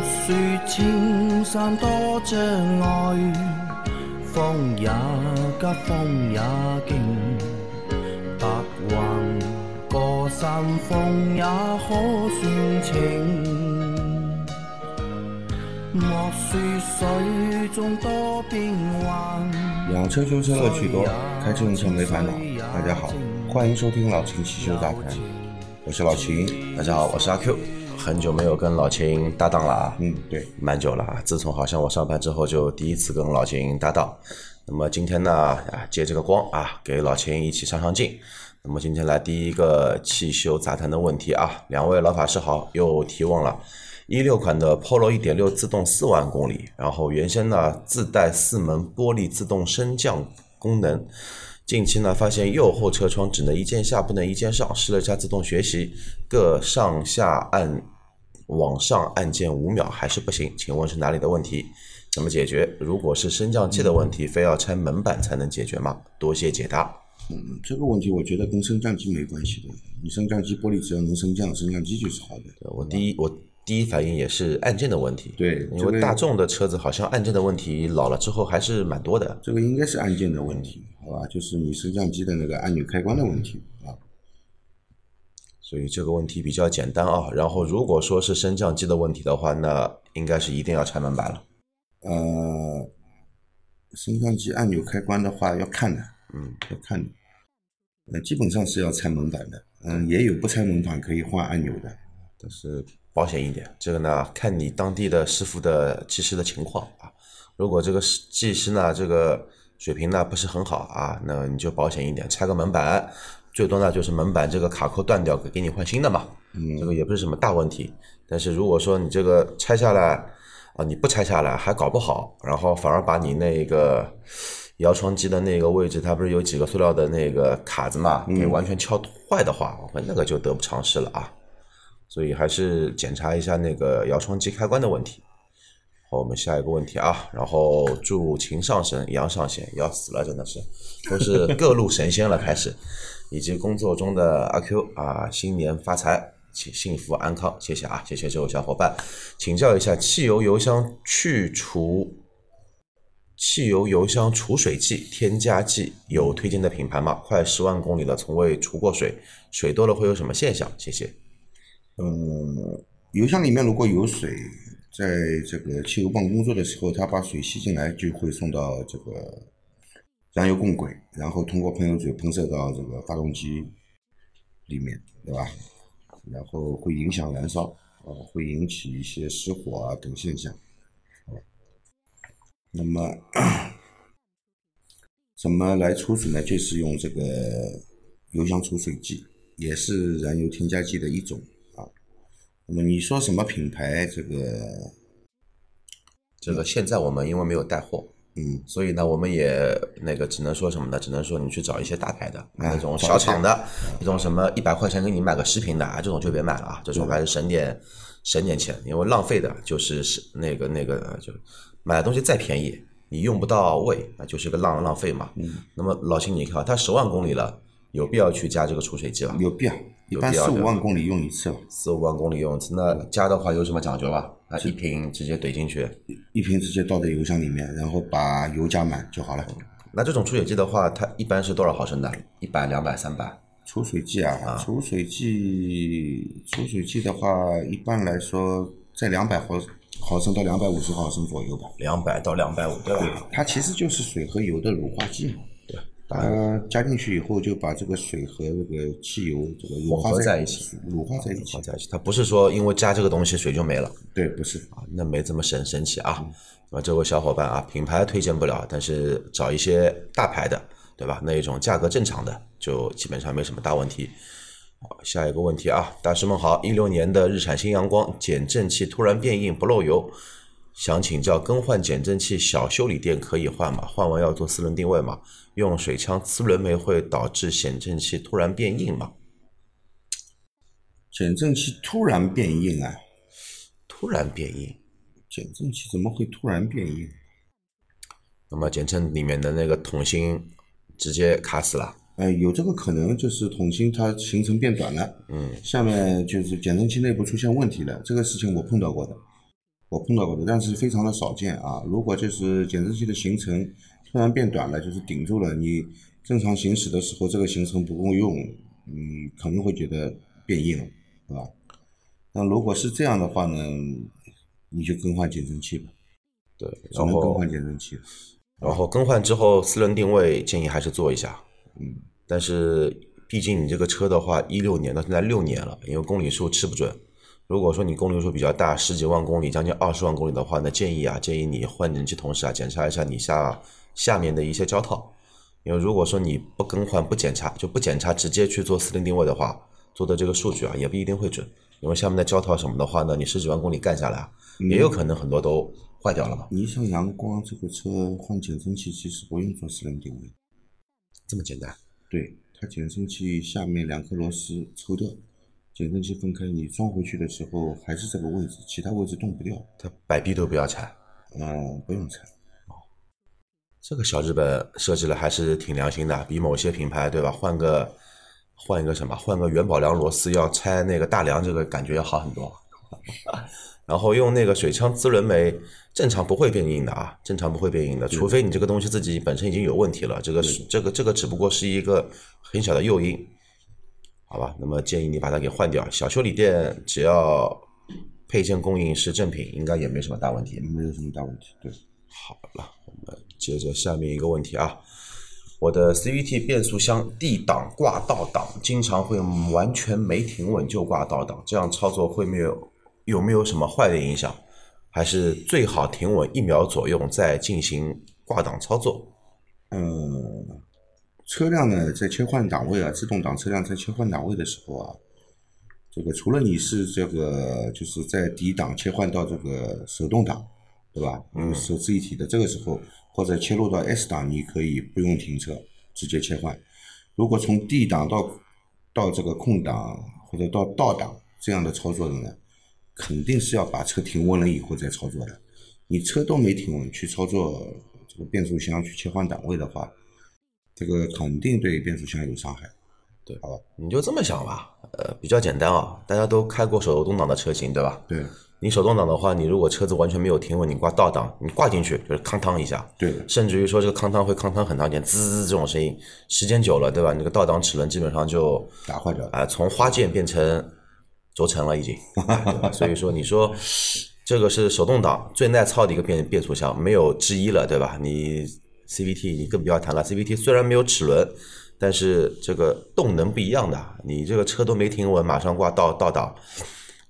莫说青山多障碍，风也急，风也劲，白云过山峰也可算情。莫说水中多变幻，养车修车乐趣多，开车用车没烦恼。大家好，欢迎收听老秦汽修杂谈，我是老秦。大家好，我是阿 Q，很久没有跟老秦搭档了啊，嗯，对，蛮久了啊。自从好像我上班之后，就第一次跟老秦搭档。那么今天呢，啊，借这个光啊，给老秦一起上上镜。那么今天来第一个汽修杂谈的问题啊，两位老法师好，又提问了。一六款的 Polo 一点六自动四万公里，然后原先呢自带四门玻璃自动升降功能，近期呢发现右后车窗只能一键下不能一键上，试了下自动学习，各上下按往上按键五秒还是不行，请问是哪里的问题？怎么解决？如果是升降器的问题，非要拆门板才能解决吗？多谢解答。嗯，这个问题我觉得跟升降机没关系的，你升降机玻璃只要能升降，升降机就是好的。我第一我。第一反应也是按键的问题，对，因为大众的车子好像按键的问题老了之后还是蛮多的。这个应该是按键的问题，好吧？就是你升降机的那个按钮开关的问题啊。所以这个问题比较简单啊。然后如果说是升降机的问题的话，那应该是一定要拆门板了。呃，升降机按钮开关的话要看的，嗯，要看的。呃，基本上是要拆门板的，嗯，也有不拆门板可以换按钮的，但是。保险一点，这个呢，看你当地的师傅的技师的情况啊。如果这个技师呢，这个水平呢不是很好啊，那你就保险一点，拆个门板，最多呢就是门板这个卡扣断掉，给你换新的嘛。嗯，这个也不是什么大问题。但是如果说你这个拆下来啊，你不拆下来还搞不好，然后反而把你那个摇窗机的那个位置，它不是有几个塑料的那个卡子嘛，给完全敲坏的话，那个就得不偿失了啊。所以还是检查一下那个摇窗机开关的问题。好，我们下一个问题啊。然后祝秦上神、杨上仙要死了，真的是都是各路神仙了。开始，以及工作中的阿 Q 啊，新年发财，幸幸福安康，谢谢啊，谢谢这位小伙伴。请教一下，汽油油箱去除汽油油箱除水剂添加剂有推荐的品牌吗？快十万公里了，从未除过水，水多了会有什么现象？谢谢。呃，油箱里面如果有水，在这个汽油泵工作的时候，它把水吸进来，就会送到这个燃油供轨，然后通过喷油嘴喷射到这个发动机里面，对吧？然后会影响燃烧，啊，会引起一些失火啊等现象。那么怎么来除水呢？就是用这个油箱除水剂，也是燃油添加剂的一种。那么你说什么品牌？这个，这个现在我们因为没有带货，嗯，所以呢，我们也那个只能说什么呢？只能说你去找一些大牌的，那种小厂的，那种什么一百块钱给你买个十瓶的啊，这种就别买了啊，这种还是省点省点钱，因为浪费的就是是那个那个就买的东西再便宜，你用不到位，那就是个浪浪费嘛。嗯，那么老秦，你看它十万公里了。有必要去加这个除水剂吧？有必要，一般四五万公里用一次。四五万公里用一次，那加的话有什么讲究吧？那一瓶直接怼进去，一瓶直接倒在油箱里面，然后把油加满就好了。那这种除水剂的话，它一般是多少毫升的？一百、两百、三百？除水剂啊，除水剂，除水剂的话，一般来说在两百毫毫升到两百五十毫升左右吧。两百到两百五，对吧？它其实就是水和油的乳化剂嘛。它加进去以后，就把这个水和这个汽油这个融合在一起，乳化在一起。在一起，它不是说因为加这个东西水就没了。对，不是啊，那没这么神神奇啊。那么这位小伙伴啊，品牌推荐不了，但是找一些大牌的，对吧？那一种价格正常的，就基本上没什么大问题。好，下一个问题啊，大师们好，一六年的日产新阳光减震器突然变硬不漏油。想请教，更换减震器小修理店可以换吗？换完要做四轮定位吗？用水枪呲轮眉会导致减震器突然变硬吗？减震器突然变硬啊？突然变硬？减震器怎么会突然变硬？那么减震里面的那个筒芯直接卡死了？哎，有这个可能，就是筒芯它行程变短了。嗯，下面就是减震器内部出现问题了，这个事情我碰到过的。我碰到过的，但是非常的少见啊。如果就是减震器的行程突然变短了，就是顶住了，你正常行驶的时候这个行程不够用，你可能会觉得变硬了，是吧？那如果是这样的话呢，你就更换减震器吧，对，只能更换减震器。然后更换之后，四轮定位建议还是做一下。嗯，但是毕竟你这个车的话，一六年到现在六年了，因为公里数吃不准。如果说你公里数比较大，十几万公里，将近二十万公里的话，那建议啊，建议你换减震器同时啊，检查一下你下下面的一些胶套。因为如果说你不更换、不检查，就不检查，直接去做四轮定位的话，做的这个数据啊，也不一定会准。因为下面的胶套什么的话呢，你十几万公里干下来啊，也有可能很多都坏掉了嘛。你像阳光这个车换减震器，其实不用做四轮定位，这么简单。对，它减震器下面两颗螺丝抽掉，减震器分开，你装回去的时候还是这个位置，其他位置动不掉。它摆臂都不要拆。嗯，不用拆。这个小日本设计的还是挺良心的，比某些品牌对吧？换个换一个什么，换个元宝梁螺丝要拆那个大梁，这个感觉要好很多。然后用那个水枪滋轮眉，正常不会变硬的啊，正常不会变硬的，除非你这个东西自己本身已经有问题了，这个是这个这个只不过是一个很小的诱因，好吧？那么建议你把它给换掉，小修理店只要配件供应是正品，应该也没什么大问题。没有什么大问题。对，好了，我们接着下面一个问题啊，我的 CVT 变速箱 D 档挂倒档，经常会完全没停稳就挂倒档，这样操作会没有有没有什么坏的影响？还是最好停稳一秒左右再进行挂档操作？呃，车辆呢在切换档位啊，自动挡车辆在切换档位的时候啊，这个除了你是这个就是在 D 档切换到这个手动挡，对吧？嗯，手自一体的这个时候，或者切入到 S 档，你可以不用停车，直接切换。如果从 D 档到到这个空档或者到倒档这样的操作的呢，肯定是要把车停稳了以后再操作的。你车都没停稳去操作这个变速箱去切换档位的话，这个肯定对变速箱有伤害。对，好吧，你就这么想吧，呃，比较简单啊，大家都开过手动挡的车型，对吧？对你手动挡的话，你如果车子完全没有停稳，你挂倒档，你挂进去就是康当一下，对甚至于说这个康当会康当很长时间，滋滋这种声音，时间久了，对吧？你这个倒档齿轮基本上就打坏掉了啊、从花键变成轴承了已经，对吧？所以说你说这个是手动挡最耐操的一个变变速箱，没有之一了，对吧？你 CVT 你更不要谈了，CVT 虽然没有齿轮，但是这个动能不一样的，你这个车都没停稳，马上挂倒倒档。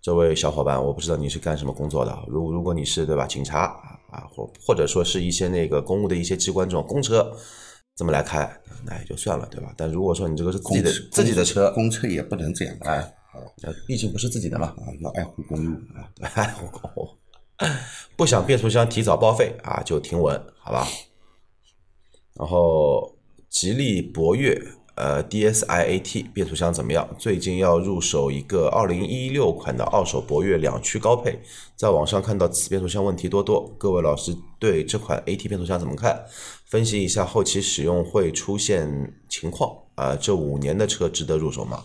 这位小伙伴，我不知道你是干什么工作的。如如果你是对吧，警察啊，或或者说是一些那个公务的一些机关这种公车，这么来开，那也就算了，对吧？但如果说你这个是自己的自己的车，公车也不能这样开哎，呃毕竟不是自己的嘛，啊，要爱护公路啊。爱护公路。不想变速箱提早报废啊，就停稳，好吧？然后吉利博越呃 DSiAT 变速箱怎么样？最近要入手一个二零一六款的二手博越两驱高配，在网上看到此变速箱问题多多，各位老师对这款 AT 变速箱怎么看？分析一下后期使用会出现情况啊、这五年的车值得入手吗？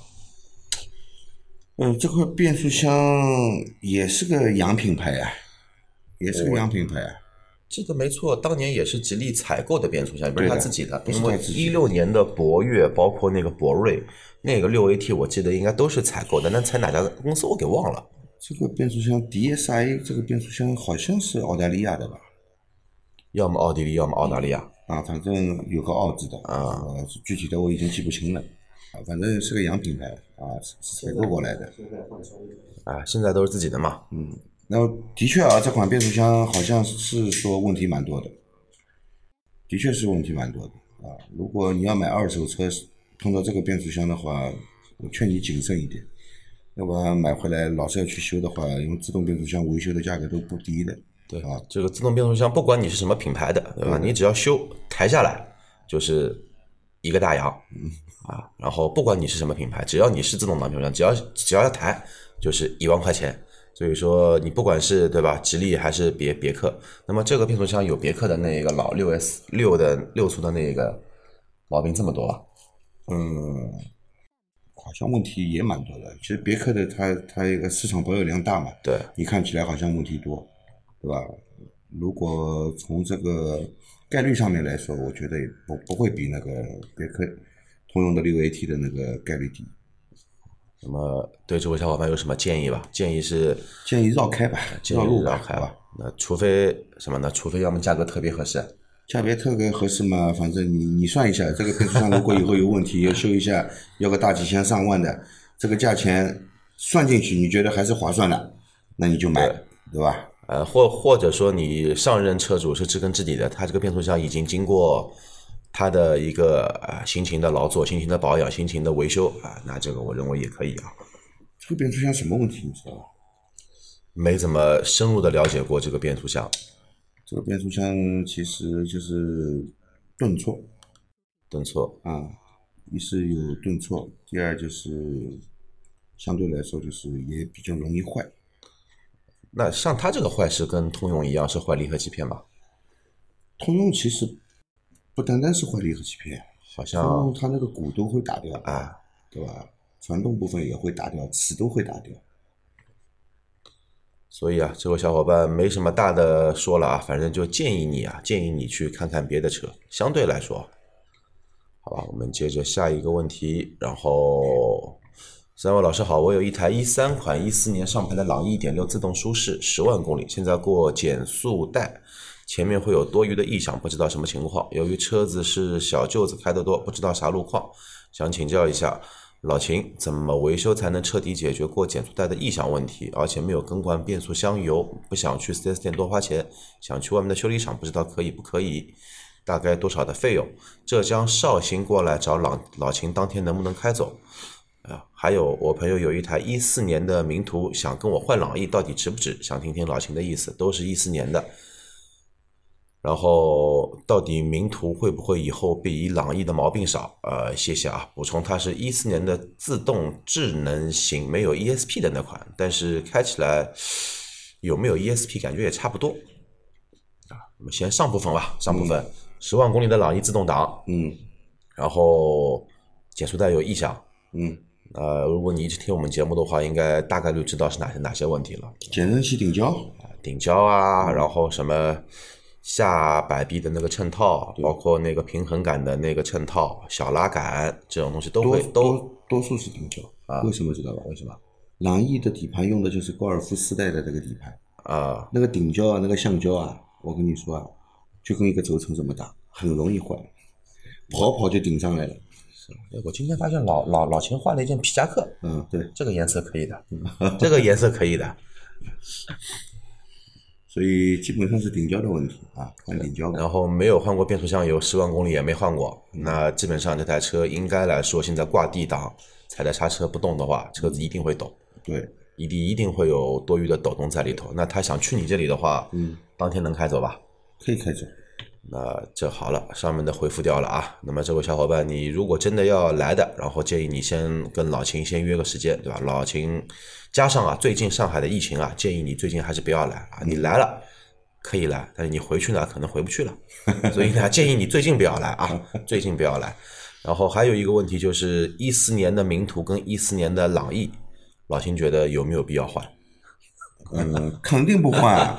嗯，这块变速箱也是个洋品牌啊，也是个洋品牌啊。这个没错，当年也是吉利采购的变速箱，不是他自己的。因为一六年的博越，包括那个博瑞，那个六 AT，我记得应该都是采购的，那采哪家公司我给忘了。这个变速箱 DSi 这个变速箱好像是澳大利亚的吧？要么奥地利，要么澳大利亚。啊，反正有个澳字的啊呃，具体的我已经记不清了。啊，反正是个洋品牌啊，是是采购过来的。啊，现在都是自己的嘛。嗯，然后的确啊，这款变速箱好像是说问题蛮多的，的确是问题蛮多的啊。如果你要买二手车，碰到这个变速箱的话，我劝你谨慎一点，要不然买回来老是要去修的话，因为自动变速箱维修的价格都不低的。对啊，这个自动变速箱，不管你是什么品牌的，对吧？你只要修抬下来就是一个大洋，啊，然后不管你是什么品牌，只要你是自动挡变速箱，只要只要要抬就是一万块钱。所以说你不管是对吧，吉利还是别别克，那么这个变速箱有别克的那个老六 S 六的六速的那个毛病这么多啊？嗯，好像问题也蛮多的。其实别克的它它一个市场保有量大嘛，对，你看起来好像问题多，对吧？如果从这个概率上面来说，我觉得也不不会比那个别克通用的六 AT 的那个概率低。那么对这位小伙伴有什么建议吧？建议是建议绕开吧，建议绕路，绕开吧。那除非什么呢？除非要么价格特别合适，价别特别合适嘛，反正你你算一下，这个变速箱如果以后有问题 要修一下，要个大几千上万的，这个价钱算进去，你觉得还是划算的，那你就买，对吧？呃，或或者说你上任车主是知根知底的，他这个变速箱已经经过他的一个啊、呃辛勤的劳作、辛勤的保养、辛勤的维修啊、那这个我认为也可以啊。这个变速箱什么问题你知道吧？没怎么深入的了解过这个变速箱，这个变速箱其实就是顿挫顿挫啊，一是有顿挫，第二就是相对来说就是也比较容易坏。那像它这个坏是跟通用一样是坏离合器片吧？通用其实不单单是坏离合器片，好像它那个鼓都会打掉啊，对吧？传动部分也会打掉，齿都会打掉。所以啊，这位小伙伴没什么大的说了啊，反正就建议你啊，建议你去看看别的车。相对来说，好吧，我们接着下一个问题。然后，三位老师好，我有一台一三款一四年上牌的朗逸一点六自动舒适，十万公里，现在过减速带，前面会有多余的异响，不知道什么情况。由于车子是小舅子开得多，不知道啥路况，想请教一下。老秦，怎么维修才能彻底解决过减速带的异响问题？而且没有更换变速箱油，不想去 4S 店多花钱，想去外面的修理厂，不知道可以不可以？大概多少的费用？浙江绍兴过来找老老秦，当天能不能开走？啊，还有我朋友有一台一四年的名图，想跟我换朗逸，到底值不值？想听听老秦的意思，都是一四年的。然后到底名图会不会以后比朗逸的毛病少？呃，谢谢啊。补充，它是一四年的自动智能型，没有 ESP 的那款，但是开起来有没有 ESP 感觉也差不多。啊，我们先上部分吧，上部分十、万公里的朗逸自动挡，嗯然后减速带有异响。嗯，呃，如果你一直听我们节目的话，应该大概率知道是哪些哪些问题了。减震器顶胶，顶胶啊，然后什么下摆臂的那个衬套，包括那个平衡杆的那个衬套、小拉杆这种东西都会都多多数是顶胶啊为什么知道吧？为什么？朗逸的底盘用的就是高尔夫四代的那个底盘，啊、那个顶胶啊，那个橡胶啊，我跟你说啊，就跟一个轴承这么大，很容易坏，跑跑就顶上来了。哎我今天发现老老老秦换了一件皮夹克，嗯，对，这个颜色可以的，这个颜色可以的。所以基本上是顶胶的问题啊，换顶胶。然后没有换过变速箱油，十万公里也没换过，那基本上这台车应该来说，现在挂 D 档踩在刹车不动的话，车子一定会抖。对，一定一定会有多余的抖动在里头。那他想去你这里的话，嗯，当天能开走吧？可以开走。那这好了，上面的回复掉了啊。那么这位小伙伴，你如果真的要来的，然后建议你先跟老秦先约个时间，对吧？老秦加上啊，最近上海的疫情啊，建议你最近还是不要来啊。你来了可以来，但是你回去呢，可能回不去了。所以呢，建议你最近不要来啊，最近不要来。然后还有一个问题就是，一四年的名图跟一四年的朗逸，老秦觉得有没有必要换？嗯，肯定不换、啊。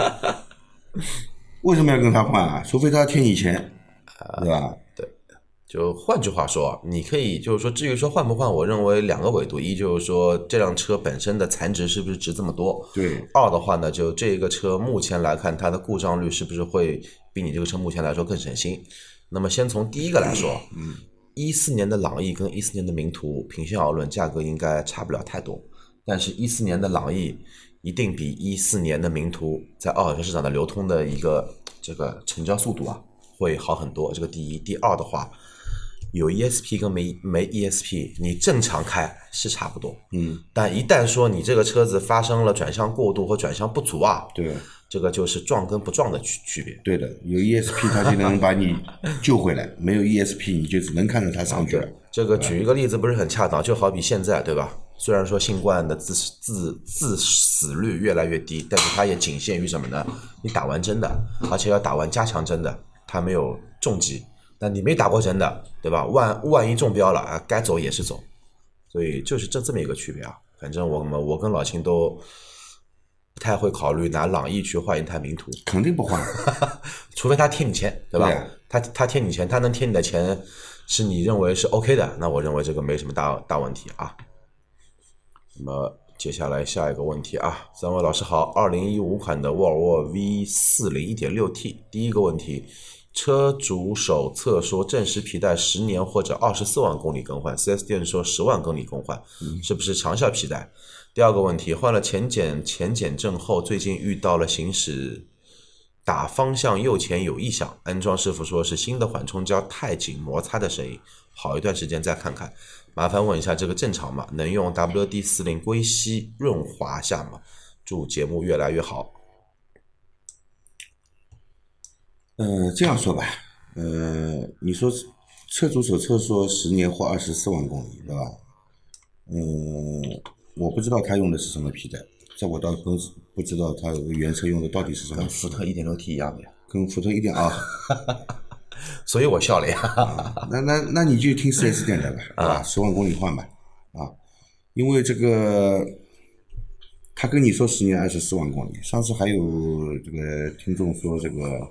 为什么要跟他换啊？除非他欠你钱，对吧？就换句话说，你可以就是说，至于说换不换，我认为两个维度：一就是说这辆车本身的残值是不是值这么多；对，二的话呢，就这个车目前来看，它的故障率是不是会比你这个车目前来说更省心？那么先从第一个来说，嗯，一四年的朗逸跟一四年的名图，平心而论，价格应该差不了太多。但是，一四年的朗逸一定比一四年的名图在二手车市场的流通的一个这个成交速度啊会好很多。这个第一，第二的话，有 ESP 跟没没 ESP，你正常开是差不多，嗯，但一旦说你这个车子发生了转向过度或转向不足啊，对，这个就是撞跟不撞的区区别。对的，有 ESP 它就能把你救回来，没有 ESP 你就只能看着它上去了。这个举一个例子不是很恰当，就好比现在对吧？虽然说新冠的自自自死率越来越低，但是它也仅限于什么呢？你打完针的，而且要打完加强针的，它没有重疾。那你没打过针的，对吧？万万一中标了啊，该走也是走，所以就是这这么一个区别啊。反正我们我跟老秦都不太会考虑拿朗逸去换一台名图，肯定不换。除非他贴你钱，对吧？他他贴你钱，他能贴你的钱是你认为是 OK 的，那我认为这个没什么大大问题啊。那么接下来下一个问题啊，三位老师好，二零一五款的沃尔沃 V 四零一点六 T，第一个问题，车主手册说正时皮带十年或者二十四万公里更换，4S 店说十万公里更换，是不是长效皮带？第二个问题，换了前减前减震后，最近遇到了行驶打方向右前有异响，安装师傅说是新的缓冲胶太紧摩擦的声音，好一段时间再看看。麻烦问一下这个正常吗？能用 WD 四零硅吸润滑下吗？祝节目越来越好。呃，这样说吧，呃，你说车主手册说十年或二十四万公里，对吧？嗯，我不知道他用的是什么皮带，这我倒不不知道他原车用的到底是什么跟福特一点六 T 一样的呀，跟福特一点啊，所以我笑了呀。那那那你就听 4S 店的吧？十万公里换吧，啊，因为这个他跟你说十年二十四万公里，上次还有这个听众说这个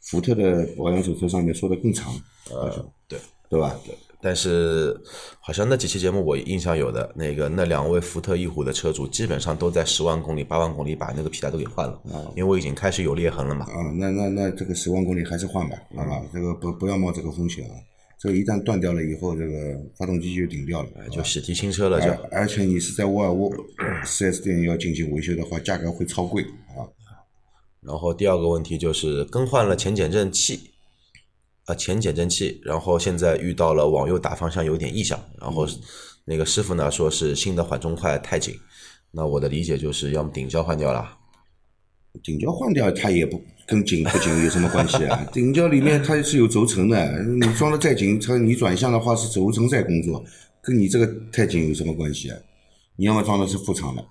福特的保养手册上面说的更长，呃，对。对吧？但是好像那几期节目我印象有的那个那两位福特翼虎的车主基本上都在十万公里、八万公里把那个皮带都给换了，因为已经开始有裂痕了嘛。啊，那那那这个十万公里还是换吧，好吧？这个不不要冒这个风险啊！这个一旦断掉了以后，这个发动机就顶掉了，就喜提新车了，就而而且你是在沃尔沃 4S 店要进行维修的话，价格会超贵啊。然后第二个问题就是更换了前减震器，啊前减震器，然后现在遇到了往右打方向有点异响，然后那个师傅呢说是新的缓冲块太紧，那我的理解就是要么顶胶换掉了，顶胶换掉，它也不跟紧不紧有什么关系啊？顶胶里面它是有轴承的，你装的再紧，它你转向的话是轴承在工作，跟你这个太紧有什么关系啊？你要么装的是副厂的，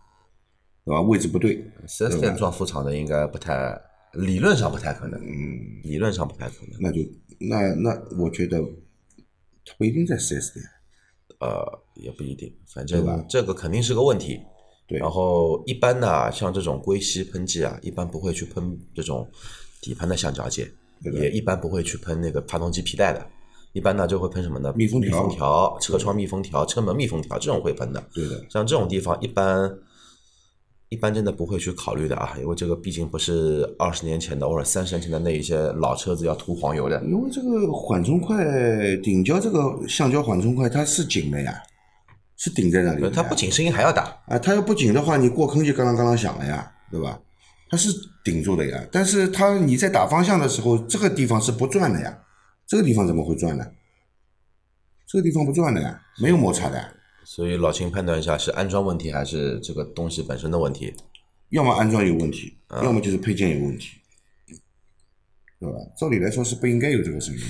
对吧？位置不对，四 S 店装副厂的应该不太，理论上不太可能，嗯，理论上不太可能。那就那那我觉得它不一定在四 S 店。呃，也不一定，反正这个肯定是个问题。对然后一般呢，像这种硅吸喷剂啊，一般不会去喷这种底盘的橡胶件，也一般不会去喷那个发动机皮带的。一般呢就会喷什么呢？密封条、车窗密封条、车门密封条这种会喷的。对的，像这种地方一般。一般真的不会去考虑的啊，因为这个毕竟不是二十年前的或者三十年前的那一些老车子要涂黄油的。因为这个缓冲块顶胶这个橡胶缓冲块它是紧的呀，是顶在那里的。它不紧声音还要大，啊，它要不紧的话，你过坑就嘎啷嘎啷响了呀，对吧？它是顶住的呀，但是它你在打方向的时候，这个地方是不转的呀，这个地方怎么会转呢？这个地方不转的呀，没有摩擦的呀，所以老秦判断一下是安装问题还是这个东西本身的问题。要么安装有问题，要么就是配件有问题，对吧？照理来说是不应该有这个声音的。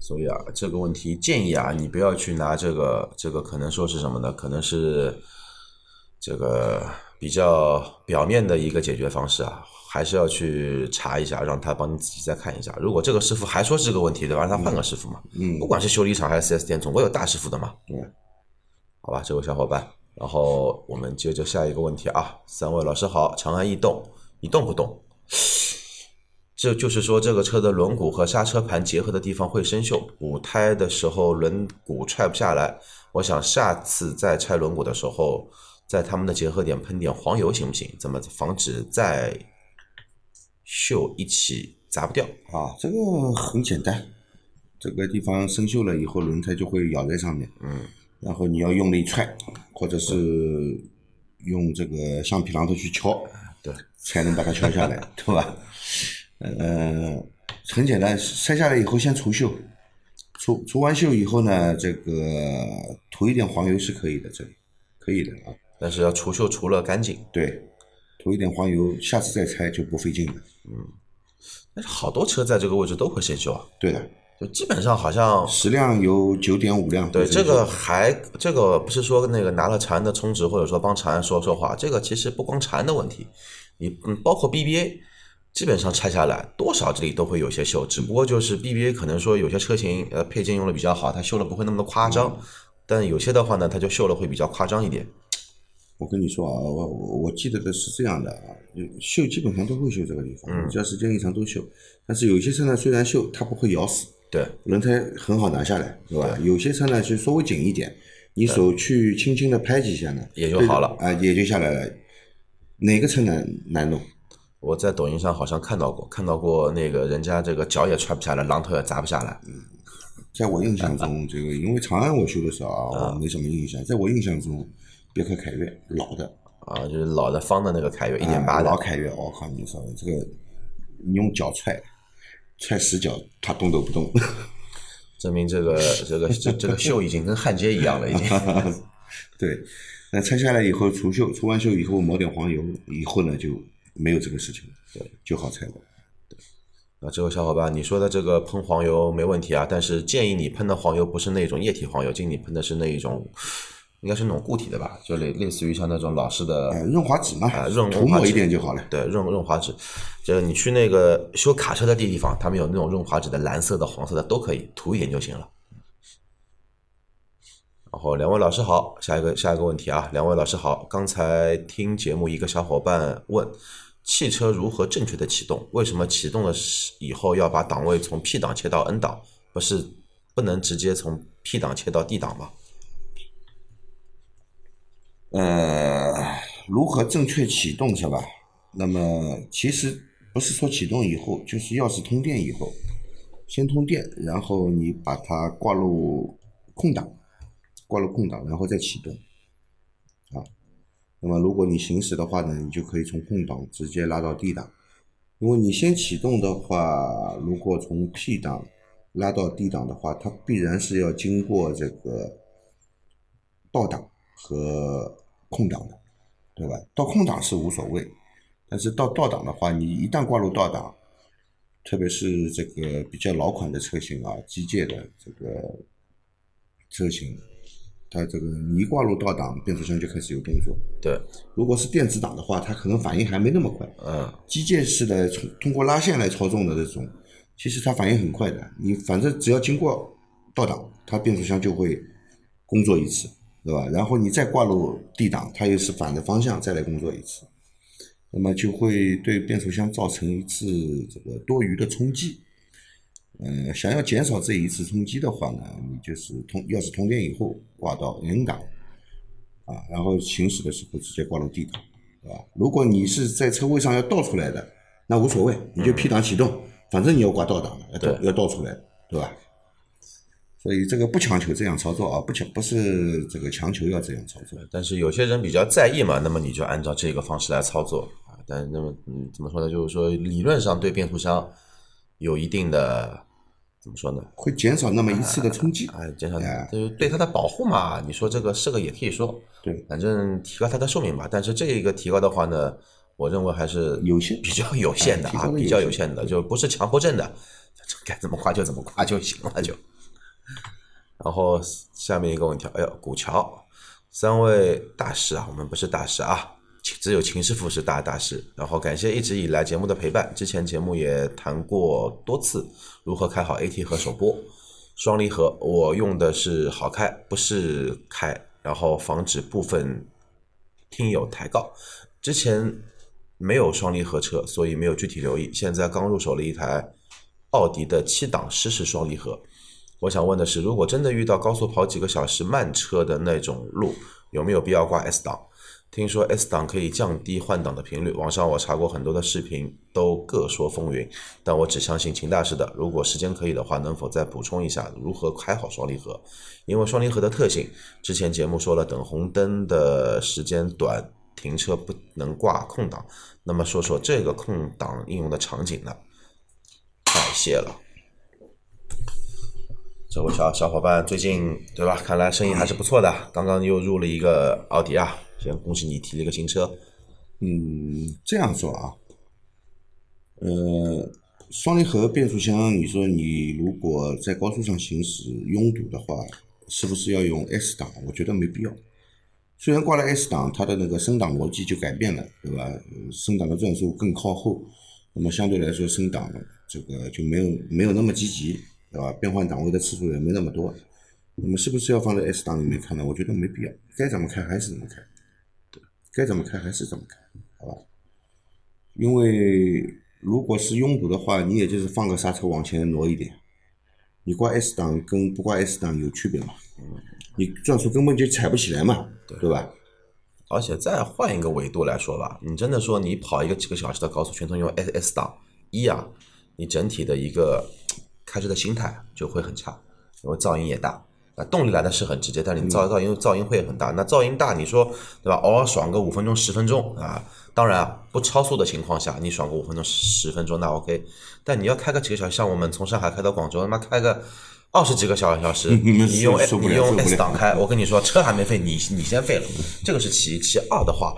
所以啊，这个问题建议啊，你不要去拿这个这个，可能说是什么呢？可能是这个比较表面的一个解决方式啊，还是要去查一下，让他帮你仔细再看一下。如果这个师傅还说是这个问题，对吧？让他换个师傅嘛。嗯不管是修理厂还是 4S 店，总会有大师傅的嘛。对，好吧，这位小伙伴，然后我们接着下一个问题啊，三位老师好，长安逸动一动不动，这就是说这个车的轮毂和刹车盘结合的地方会生锈，补胎的时候轮毂踹不下来。我想下次再拆轮毂的时候，在他们的结合点喷点黄油行不行？怎么防止再锈一起砸不掉？啊，这个很简单，这个地方生锈了以后，轮胎就会咬在上面。嗯，然后你要用力踹，或者是用这个橡皮榔头去敲，对，才能把它敲下来，对吧？呃，很简单，拆下来以后先除锈，除除完锈以后呢，这个涂一点黄油是可以的，这里可以的啊。但是要除锈除了干净。对，涂一点黄油，下次再拆就不费劲了。嗯但是好多车在这个位置都会生锈啊，对的，就基本上好像十辆有九点五辆对，这个还这个不是说那个拿了长安的充值，或者说帮长安说说话，这个其实不光长安的问题，你嗯包括 BBA，基本上拆下来多少这里都会有些锈，只不过就是 BBA 可能说有些车型呃配件用的比较好，它锈的不会那么的夸张，但有些的话呢，它就锈了会比较夸张一点。我跟你说啊，我我我记得的是这样的啊，锈基本上都会锈这个地方，只要时间一长都锈。但是有些车呢，虽然锈，它不会咬死，对，轮胎很好拿下来，是吧？有些车呢就稍微紧一点，你手去轻轻的拍几下呢，也就好了啊，也就下来了。哪个车难难弄？我在抖音上好像看到过，看到过那个人家这个脚也踹不下来，榔头也砸不下来。嗯在我印象中，这个因为长安我修的时候啊，我没什么印象。在我印象中，别克凯越老的啊，就是老的方的那个凯越，一点八的老凯越，我靠，你说这个，你用脚踹，踹死脚，它动都不动。证明这个这个这这个锈已经跟焊接一样了，已经。对，那拆下来以后除锈，除完锈以后抹点黄油，以后呢就没有这个事情了，对，就好拆了。啊，这位小伙伴，你说的这个喷黄油没问题啊，但是建议你喷的黄油不是那种液体黄油，建议你喷的是那一种，应该是那种固体的吧，就类类似于像那种老式的润滑脂嘛，呃，润涂抹一点就好了。对，润润滑脂，就你去那个修卡车的地方，他们有那种润滑脂的，蓝色的、黄色的都可以，涂一点就行了。然后两位老师好，下一个下一个问题啊，两位老师好，刚才听节目一个小伙伴问。汽车如何正确的启动？为什么启动了以后要把档位从 P 档切到 N 档？不是不能直接从 P 档切到 D 档吗？呃，如何正确启动是吧？那么其实不是说启动以后，就是钥匙通电以后，先通电，然后你把它挂入空档，挂入空档，然后再启动。啊那么如果你行驶的话呢，你就可以从空档直接拉到 D 档，因为你先启动的话，如果从 P 档拉到 D 档的话，它必然是要经过这个倒档和空档的，对吧？到空档是无所谓，但是到倒档的话，你一旦挂入倒档，特别是这个比较老款的车型啊，机械的这个车型。它这个你一挂入倒档，变速箱就开始有动作。对，如果是电子档的话，它可能反应还没那么快。嗯，机械式的通通过拉线来操纵的这种，其实它反应很快的。你反正只要经过倒档，它变速箱就会工作一次，对吧？然后你再挂入 D 档，它又是反的方向再来工作一次，那么就会对变速箱造成一次这个多余的冲击。嗯，想要减少这一次冲击的话呢，你就是通钥匙通电以后挂到 N 档，啊，然后行驶的时候直接挂入 D 档，对吧？如果你是在车位上要倒出来的，那无所谓，你就 P 档启动，反正你要挂倒档的，要倒要倒出来，对吧？所以这个不强求这样操作啊，不强不是这个强求要这样操作。但是有些人比较在意嘛，那么你就按照这个方式来操作啊。但那么嗯，怎么说呢？就是说理论上对变速箱有一定的。怎么说呢？会减少那么一次的冲击，哎，减少，就是对它的保护嘛。你说这个是个也可以说，对，反正提高它的寿命吧。但是这一个提高的话呢，我认为还是有限，比较有限的啊，比较有限的，就不是强迫症的，该怎么夸就怎么夸就行了就。然后下面一个问题，哎呦，古桥，三位大师啊，我们不是大师啊。只有秦师傅是大大师，然后感谢一直以来节目的陪伴。之前节目也谈过多次如何开好 AT 和手波双离合，我用的是好开，不是开，然后防止部分听友抬杠。之前没有双离合车，所以没有具体留意。现在刚入手了一台奥迪的七档湿式双离合，我想问的是，如果真的遇到高速跑几个小时慢车的那种路，有没有必要挂 S 档？听说 S 档可以降低换挡的频率，网上我查过很多的视频，都各说风云，但我只相信秦大师的。如果时间可以的话，能否再补充一下如何开好双离合？因为双离合的特性，之前节目说了，等红灯的时间短，停车不能挂空档。那么说说这个空档应用的场景呢？感谢了，这位小小伙伴最近对吧？看来生意还是不错的，刚刚又入了一个奥迪啊。先恭喜你提了一个新车，嗯，这样说啊，呃，双离合变速箱，你说你如果在高速上行驶拥堵的话，是不是要用 S 档？我觉得没必要。虽然挂了 S 档，它的那个升档逻辑就改变了，对吧？升档的转速更靠后，那么相对来说升档这个就没有没有那么积极，对吧？变换档位的次数也没那么多，那么是不是要放在 S 档里面看呢？我觉得没必要，该怎么开还是怎么开。对该怎么开还是怎么开，好吧？因为如果是拥堵的话，你也就是放个刹车往前挪一点，你挂 S 档跟不挂 S 档有区别嘛？你转速根本就踩不起来嘛，对吧？而且再换一个维度来说吧，你真的说你跑一个几个小时的高速，全程用 S S 档一啊，你整体的一个开车的心态就会很差，因为噪音也大。那，动力来的是很直接，但你噪噪音噪音会很大。那噪音大，你说对吧？偶尔爽个五分钟十分钟啊，当然啊，不超速的情况下，你爽个五分钟十分钟那 OK。但你要开个几个小时，像我们从上海开到广州，他妈开个二十几个小小时，你用你用 S 档开，我跟你说，车还没废，你你先废了，这个是其一。其二的话，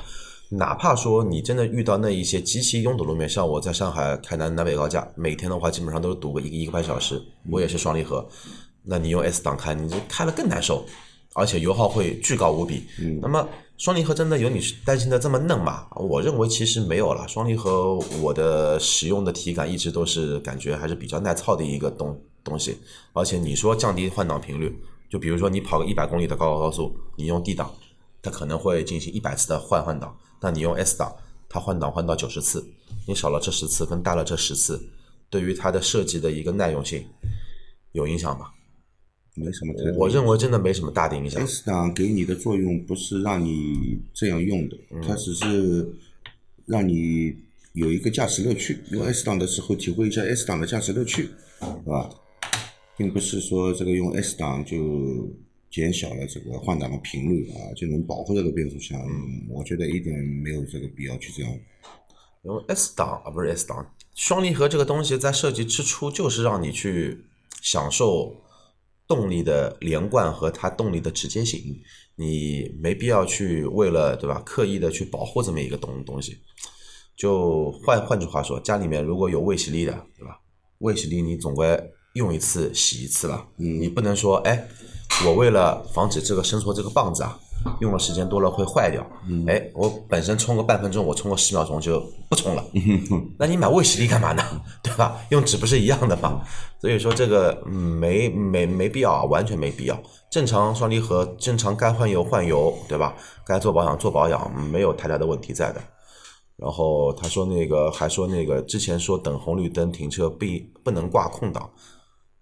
哪怕说你真的遇到那一些极其拥堵路面，像我在上海开南南北高架，每天的话基本上都是堵个一个一个半小时，我也是双离合，那你用 S 档开，你就开了更难受，而且油耗会巨高无比。那么双离合真的有你担心的这么嫩吗？我认为其实没有了。双离合我的使用的体感一直都是感觉还是比较耐操的一个东东西，而且你说降低换挡频率，就比如说你跑个一百公里的高高速，你用 D 档，它可能会进行一百次的换换挡，但你用 S 档，它换挡换到九十次，你少了这十次跟大了这十次，对于它的设计的一个耐用性有影响吗？没什么。我认为真的没什么大的影响。S 档给你的作用不是让你这样用的，它只是让你有一个驾驶乐趣。用 S 档的时候体会一下 S 档的驾驶乐趣，是吧？并不是说这个用 S 档就减小了这个换挡的频率啊，就能保护这个变速箱。嗯我觉得一点没有这个必要去这样。然后 S 档啊，不是 S 档，双离合这个东西在设计之初就是让你去享受动力的连贯和它动力的直接性，你没必要去为了对吧，刻意的去保护这么一个东东西。就换换句话说，家里面如果有卫洗力的，对吧？卫洗力你总归用一次洗一次吧，你不能说哎，我为了防止这个伸缩这个棒子啊，用的时间多了会坏掉，哎，我本身充个半分钟，我充个十秒钟就不充了，那你买卫洗力干嘛呢？对吧？用纸不是一样的吗？所以说这个嗯没没没必要啊，完全没必要。正常双离合，正常该换油换油，对吧？该做保养做保养，没有太大的问题在的。然后他说那个还说那个之前说等红绿灯停车必不能挂空档，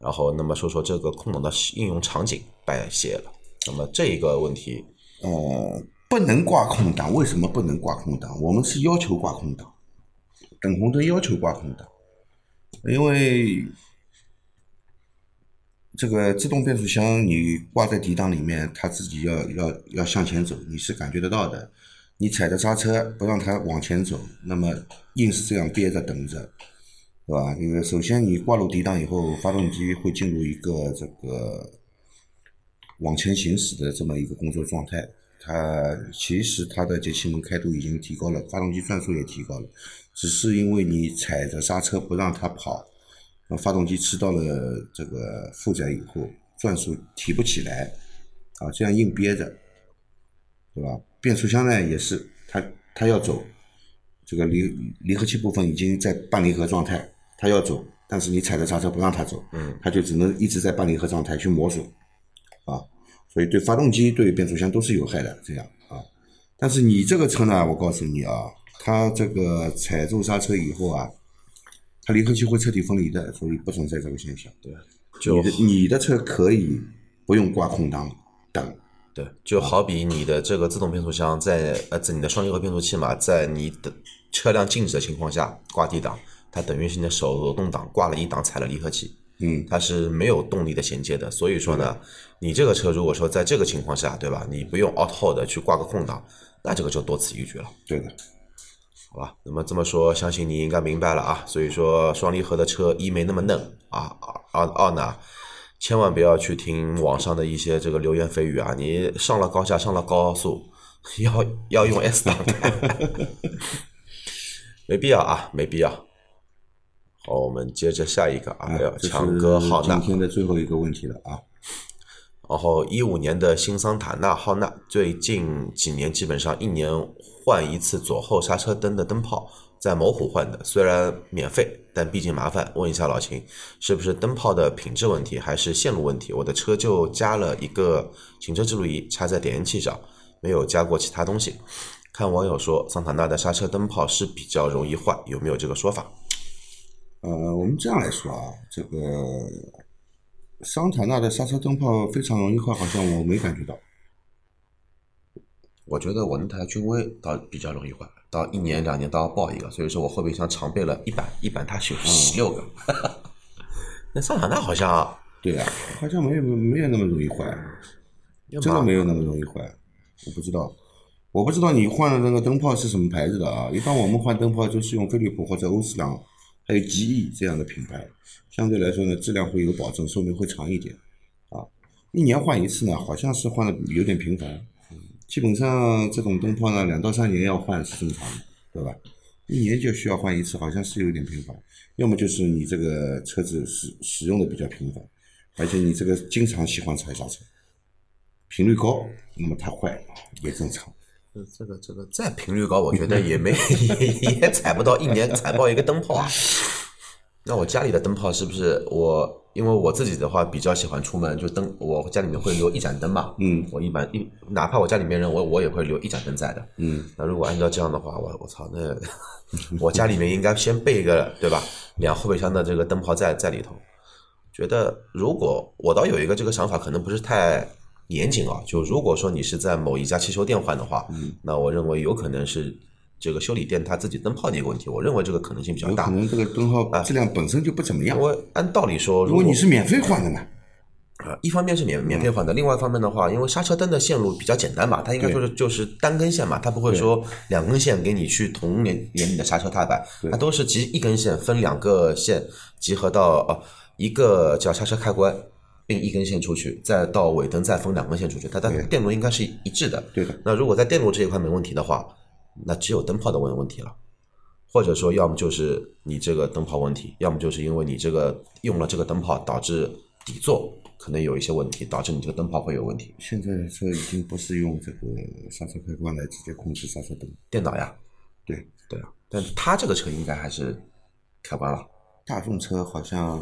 然后那么说说这个空挡的应用场景拜谢了。那么这一个问题，呃，不能挂空挡，为什么不能挂空挡？我们是要求挂空挡，等红灯要求挂空挡，因为这个自动变速箱你挂在底档里面，它自己要要要向前走，你是感觉得到的。你踩着刹车不让它往前走，那么硬是这样憋着等着，对吧？因为首先你挂入底档以后，发动机会进入一个这个往前行驶的这么一个工作状态。它其实它的节气门开度已经提高了，发动机转速也提高了，只是因为你踩着刹车不让它跑，那发动机吃到了这个负载以后，转速提不起来，啊，这样硬憋着，对吧？变速箱呢也是，它它要走，这个离离合器部分已经在半离合状态，它要走，但是你踩着刹车不让他走，嗯，他就只能一直在半离合状态去磨损，啊，所以对发动机对变速箱都是有害的，这样啊。但是你这个车呢，我告诉你啊，它这个踩住刹车以后啊，它离合器会彻底分离的，所以不存在这个现象。对，就你的你的车可以不用挂空档等，对，就好比你的这个自动变速箱在呃，在你的双离合变速器嘛，在你的车辆静止的情况下挂 D 档，它等于是你的手动挡挂了一档，踩了离合器，嗯，它是没有动力的衔接的。所以说呢，你这个车如果说在这个情况下，对吧？你不用 auto hold 去挂个空档，那这个就多此一举了。对的，好吧，那么这么说，相信你应该明白了啊。所以说，双离合的车一没那么嫩啊，二二呢，千万不要去听网上的一些这个流言蜚语啊。你上了高架，上了高速，要要用 S 档 开，没必要啊，没必要。好，我们接着下一个啊，要这强哥浩纳是今。天的最后一个问题了啊。然后一五年的新桑塔纳浩纳，最近几年基本上一年换一次左后刹车灯的灯泡，在某虎换的，虽然免费，但毕竟麻烦。问一下老秦，是不是灯泡的品质问题，还是线路问题？我的车就加了一个行车记录仪插在点烟器上，没有加过其他东西。看网友说，桑塔纳的刹车灯泡是比较容易坏，有没有这个说法？呃，我们这样来说啊，这个桑塔纳的刹车灯泡非常容易坏，好像我没感觉到。我觉得我那台君威倒比较容易坏，到一年两年都要爆一个，所以说我后备箱常备了一板，一板它是有十六个。那桑塔纳好像对啊，好像没有没有那么容易坏，真的没有那么容易坏。我不知道，我不知道你换的那个灯泡是什么牌子的啊？一般我们换灯泡就是用飞利浦或者欧司朗，还有吉利这样的品牌，相对来说呢，质量会有保证，寿命会长一点。啊，一年换一次呢，好像是换的有点频繁。基本上这种灯泡呢，两到三年要换是正常的，对吧？一年就需要换一次，好像是有点频繁。要么就是你这个车子使使用的比较频繁，而且你这个经常喜欢踩刹车，频率高，那么它坏也正常。这这个这个再频率高，我觉得也没 也也踩不到一年踩爆一个灯泡啊。那我家里的灯泡是不是我？因为我自己的话比较喜欢出门，就灯我家里面会留一盏灯嘛。嗯，我一般一哪怕我家里面人，我我也会留一盏灯在的。嗯，那如果按照这样的话，我我操，那我家里面应该先备一个对吧？两后备箱的这个灯泡在在里头。觉得如果我倒有一个这个想法，可能不是太严谨啊。就如果说你是在某一家汽修店换的话，嗯，那我认为有可能是。这个修理店他自己灯泡的一个问题，我认为这个可能性比较大。可能这个灯泡质量本身就不怎么样。因为按道理说，如果你是免费换的呢，啊，一方面是免免费换的，另外一方面的话，因为刹车灯的线路比较简单嘛，它应该说是就是单根线嘛，它不会说两根线给你去同连连你的刹车踏板，它都是集一根线分两个线集合到哦一个叫刹车开关并一根线出去，再到尾灯再分两根线出去，它的电路应该是一致的。对的。那如果在电路这一块没问题的话。那只有灯泡的问问题了，或者说，要么就是你这个灯泡问题，要么就是因为你这个用了这个灯泡，导致底座可能有一些问题，导致你这个灯泡会有问题。现在的车已经不是用这个刹车开关来直接控制刹车灯，电脑呀。对对啊，但他这个车应该还是开关了。大众车好像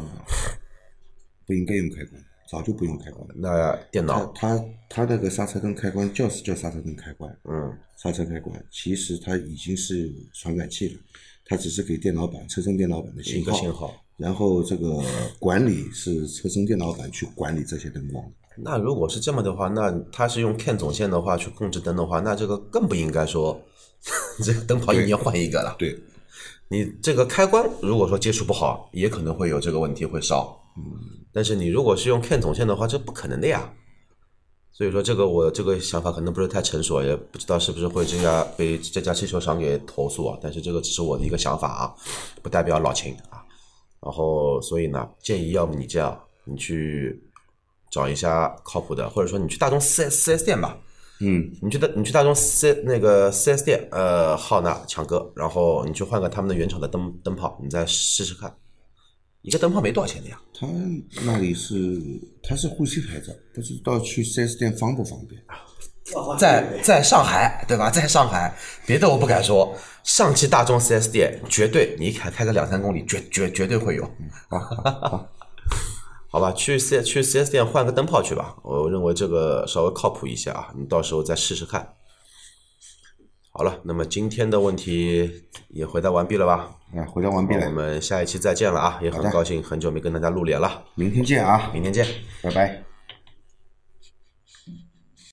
不应该用开关。早就不用开关了。那电脑，它它那个刹车灯开关叫是叫刹车灯开关，嗯，刹车开关，其实它已经是传感器了，它只是给电脑板车身电脑板的信号，信号。然后这个管理是车身电脑板去管理这些灯光。那如果是这么的话，那它是用 CAN 总线的话去控制灯的话，那这个更不应该说 这个灯泡一年换一个了。对，你这个开关如果说接触不好，也可能会有这个问题会烧。嗯。但是你如果是用 CAN 总线的话，这不可能的呀。所以说这个我这个想法可能不是太成熟，也不知道是不是会这家被这家汽修厂给投诉啊。但是这个只是我的一个想法啊，不代表老秦啊。然后所以呢，建议要么你这样，你去找一下靠谱的，或者说你去大众四 S 四 S 店吧。嗯，你去大你去大众四那个四 S 店，呃，浩纳强哥，然后你去换个他们的原厂的灯灯泡，你再试试看。一个灯泡没多少钱的呀，他那里是他是沪西牌照，不知道去四 S 店方不方便？在在上海对吧？在上海，别的我不敢说，上汽大众四 S 店绝对你开开个两三公里，绝绝绝对会有。好吧，去四去四 S 店换个灯泡去吧，我认为这个稍微靠谱一些啊，你到时候再试试看。好了，那么今天的问题也回答完毕了吧？啊，回答完毕了。我们下一期再见了啊！也很高兴，很久没跟大家露脸了。明天见啊！明天见，拜拜。